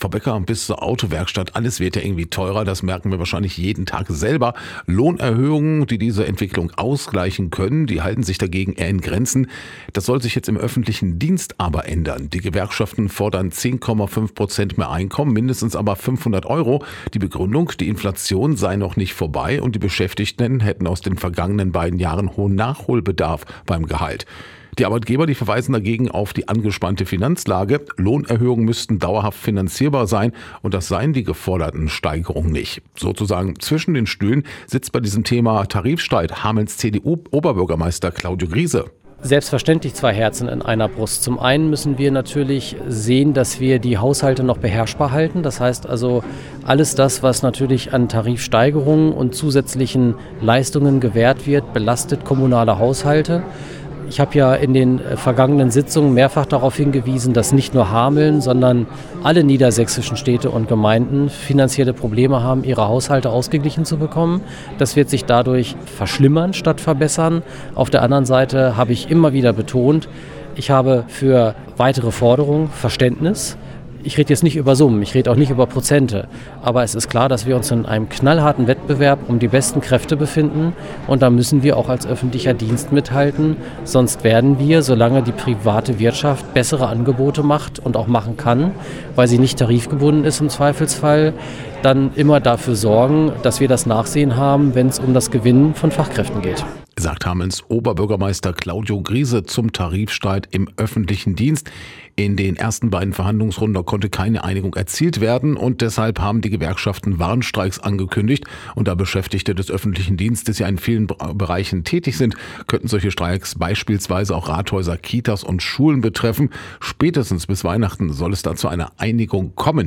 Frau Becker, bis zur Autowerkstatt, alles wird ja irgendwie teurer, das merken wir wahrscheinlich jeden Tag selber. Lohnerhöhungen, die diese Entwicklung ausgleichen können, die halten sich dagegen eher in Grenzen. Das soll sich jetzt im öffentlichen Dienst aber ändern. Die Gewerkschaften fordern 10,5 Prozent mehr Einkommen, mindestens aber 500 Euro. Die Begründung, die Inflation sei noch nicht vorbei und die Beschäftigten hätten aus den vergangenen beiden Jahren hohen Nachholbedarf beim Gehalt. Die Arbeitgeber, die verweisen dagegen auf die angespannte Finanzlage. Lohnerhöhungen müssten dauerhaft finanzierbar sein und das seien die geforderten Steigerungen nicht. Sozusagen zwischen den Stühlen sitzt bei diesem Thema Tarifstreit Hamelns CDU-Oberbürgermeister Claudio Griese selbstverständlich zwei Herzen in einer Brust. Zum einen müssen wir natürlich sehen, dass wir die Haushalte noch beherrschbar halten. Das heißt also, alles das, was natürlich an Tarifsteigerungen und zusätzlichen Leistungen gewährt wird, belastet kommunale Haushalte. Ich habe ja in den äh, vergangenen Sitzungen mehrfach darauf hingewiesen, dass nicht nur Hameln, sondern alle niedersächsischen Städte und Gemeinden finanzielle Probleme haben, ihre Haushalte ausgeglichen zu bekommen. Das wird sich dadurch verschlimmern statt verbessern. Auf der anderen Seite habe ich immer wieder betont, ich habe für weitere Forderungen Verständnis ich rede jetzt nicht über Summen, ich rede auch nicht über Prozente, aber es ist klar, dass wir uns in einem knallharten Wettbewerb um die besten Kräfte befinden. Und da müssen wir auch als öffentlicher Dienst mithalten, sonst werden wir, solange die private Wirtschaft bessere Angebote macht und auch machen kann, weil sie nicht tarifgebunden ist im Zweifelsfall, dann immer dafür sorgen, dass wir das Nachsehen haben, wenn es um das Gewinnen von Fachkräften geht sagt Hamens Oberbürgermeister Claudio Griese zum Tarifstreit im öffentlichen Dienst. In den ersten beiden Verhandlungsrunden konnte keine Einigung erzielt werden und deshalb haben die Gewerkschaften Warnstreiks angekündigt. Und da Beschäftigte des öffentlichen Dienstes ja in vielen Bereichen tätig sind, könnten solche Streiks beispielsweise auch Rathäuser, Kitas und Schulen betreffen. Spätestens bis Weihnachten soll es da zu einer Einigung kommen.